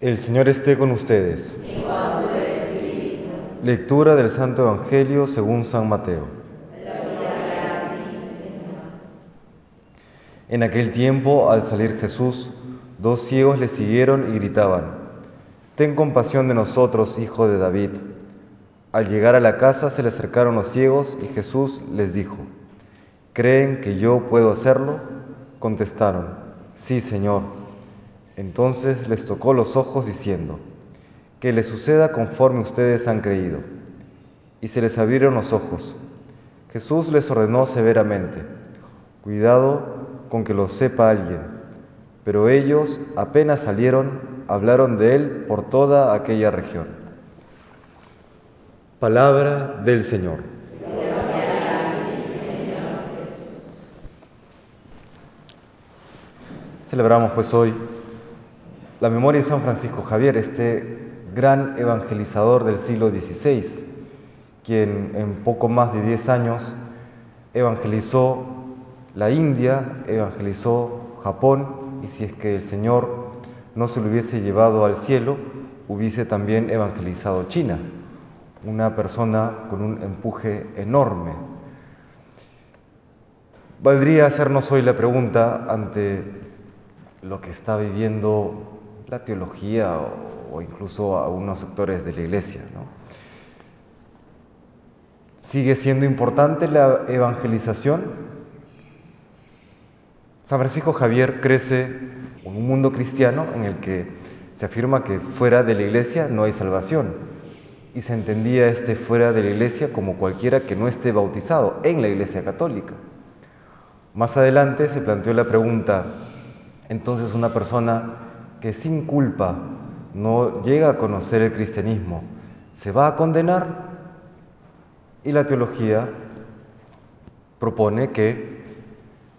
El Señor esté con ustedes. Lectura del Santo Evangelio según San Mateo. En aquel tiempo, al salir Jesús, dos ciegos le siguieron y gritaban, Ten compasión de nosotros, hijo de David. Al llegar a la casa se le acercaron los ciegos y Jesús les dijo, ¿creen que yo puedo hacerlo? Contestaron, sí, Señor. Entonces les tocó los ojos diciendo, que les suceda conforme ustedes han creído. Y se les abrieron los ojos. Jesús les ordenó severamente, cuidado con que lo sepa alguien. Pero ellos apenas salieron, hablaron de él por toda aquella región. Palabra del Señor. Celebramos pues hoy la memoria de San Francisco Javier, este gran evangelizador del siglo XVI, quien en poco más de 10 años evangelizó la India, evangelizó Japón, y si es que el Señor no se lo hubiese llevado al cielo, hubiese también evangelizado China, una persona con un empuje enorme. Valdría hacernos hoy la pregunta ante lo que está viviendo la teología o, incluso a algunos sectores de la iglesia. ¿Sigue siendo importante la evangelización? San Francisco Javier crece en un mundo cristiano en el que se afirma que fuera de la iglesia no hay salvación. Y se entendía este fuera de la iglesia como cualquiera que no esté bautizado en la iglesia católica. Más adelante se planteó la pregunta, entonces una persona que sin culpa no llega a conocer el cristianismo, ¿se va a condenar? Y la teología propone que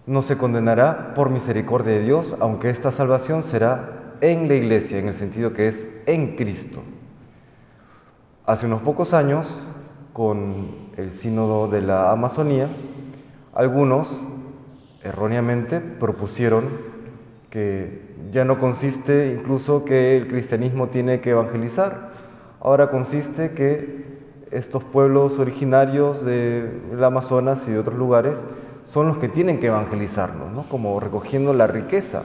no se condenará por misericordia de Dios, aunque esta salvación será en la iglesia, en el sentido que es en Cristo. Hace unos pocos años, con el sínodo de la Amazonía, algunos erróneamente propusieron que ya no consiste incluso que el cristianismo tiene que evangelizar, ahora consiste que estos pueblos originarios del Amazonas y de otros lugares son los que tienen que evangelizarnos, ¿no? como recogiendo la riqueza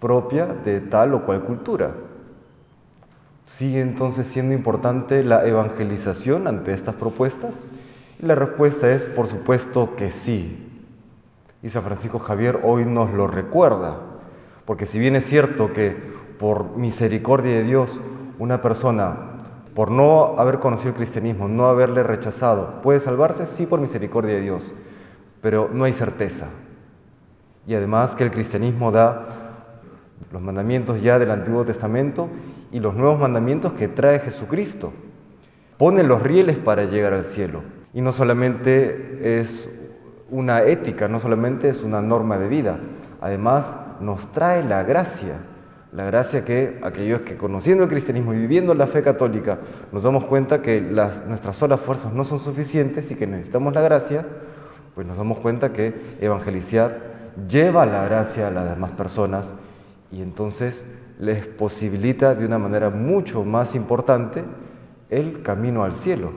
propia de tal o cual cultura. ¿Sigue entonces siendo importante la evangelización ante estas propuestas? Y la respuesta es, por supuesto, que sí. Y San Francisco Javier hoy nos lo recuerda. Porque si bien es cierto que por misericordia de Dios una persona, por no haber conocido el cristianismo, no haberle rechazado, puede salvarse, sí por misericordia de Dios, pero no hay certeza. Y además que el cristianismo da los mandamientos ya del Antiguo Testamento y los nuevos mandamientos que trae Jesucristo. Pone los rieles para llegar al cielo. Y no solamente es una ética, no solamente es una norma de vida, además nos trae la gracia, la gracia que aquellos que conociendo el cristianismo y viviendo la fe católica nos damos cuenta que nuestras solas fuerzas no son suficientes y que necesitamos la gracia, pues nos damos cuenta que evangelizar lleva la gracia a las demás personas y entonces les posibilita de una manera mucho más importante el camino al cielo.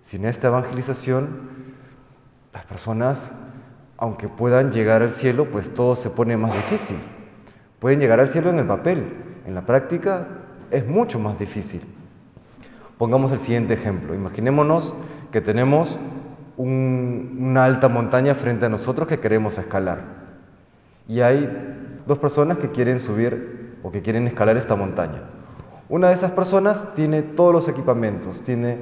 Sin esta evangelización, las personas aunque puedan llegar al cielo, pues todo se pone más difícil. Pueden llegar al cielo en el papel, en la práctica es mucho más difícil. Pongamos el siguiente ejemplo. Imaginémonos que tenemos una alta montaña frente a nosotros que queremos escalar. Y hay dos personas que quieren subir o que quieren escalar esta montaña. Una de esas personas tiene todos los equipamientos, tiene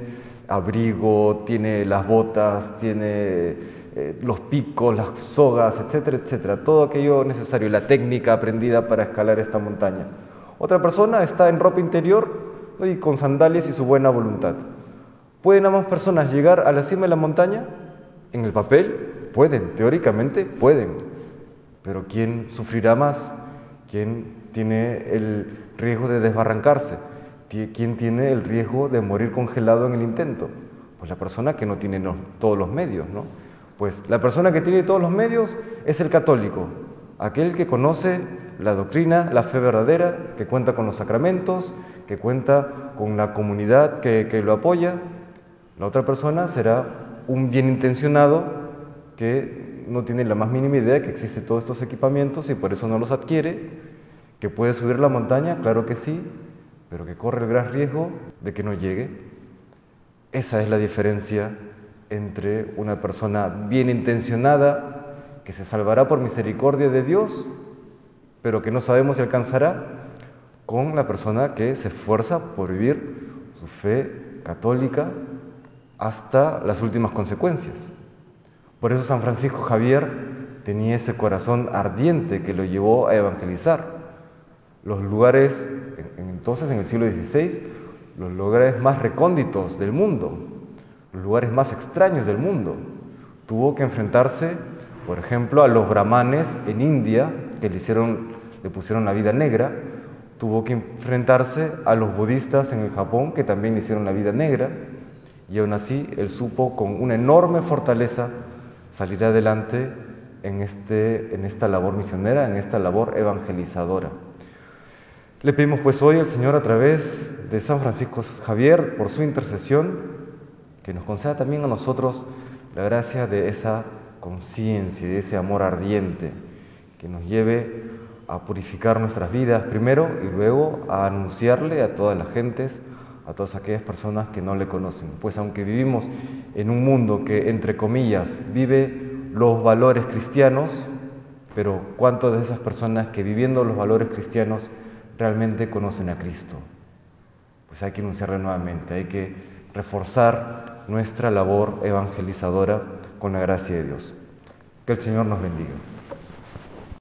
abrigo, tiene las botas, tiene eh, los picos, las sogas, etcétera, etcétera, todo aquello necesario, la técnica aprendida para escalar esta montaña. Otra persona está en ropa interior y con sandalias y su buena voluntad. ¿Pueden ambas personas llegar a la cima de la montaña? En el papel pueden, teóricamente pueden, pero ¿quién sufrirá más? ¿Quién tiene el riesgo de desbarrancarse? ¿Quién tiene el riesgo de morir congelado en el intento? Pues la persona que no tiene todos los medios, ¿no? Pues la persona que tiene todos los medios es el católico, aquel que conoce la doctrina, la fe verdadera, que cuenta con los sacramentos, que cuenta con la comunidad que, lo apoya. La otra persona será un bien intencionado que no tiene la más mínima idea de que existen todos estos equipamientos y por eso no los adquiere, que puede subir la montaña, claro que sí, pero que corre el gran riesgo de que no llegue. Esa es la diferencia entre una persona bien intencionada que se salvará por misericordia de Dios, pero que no sabemos si alcanzará, con la persona que se esfuerza por vivir su fe católica hasta las últimas consecuencias. Por eso San Francisco Javier tenía ese corazón ardiente que lo llevó a evangelizar. Los lugares, entonces en el siglo XVI, los lugares más recónditos del mundo, lugares más extraños del mundo. Tuvo que enfrentarse por ejemplo, a los brahmanes en India, que le, hicieron, le pusieron la vida negra, tuvo que enfrentarse a los budistas en el Japón, que también le hicieron la vida negra, y aún así él supo con una enorme fortaleza salir adelante en, este, en esta labor misionera, en esta labor evangelizadora. Le pedimos pues hoy al Señor a través de San Francisco Javier, por su intercesión, que nos conceda también a nosotros la gracia de esa conciencia, de ese amor ardiente que nos lleve a purificar nuestras vidas primero y luego a anunciarle a todas las gentes, a todas aquellas personas que no le conocen. Pues aunque vivimos en un mundo que, entre comillas, vive los valores cristianos, pero ¿cuántas de esas personas que viviendo los valores cristianos realmente conocen a Cristo? Pues hay que anunciarle nuevamente, hay que reforzar nuestra labor evangelizadora con la gracia de Dios. Que el Señor nos bendiga.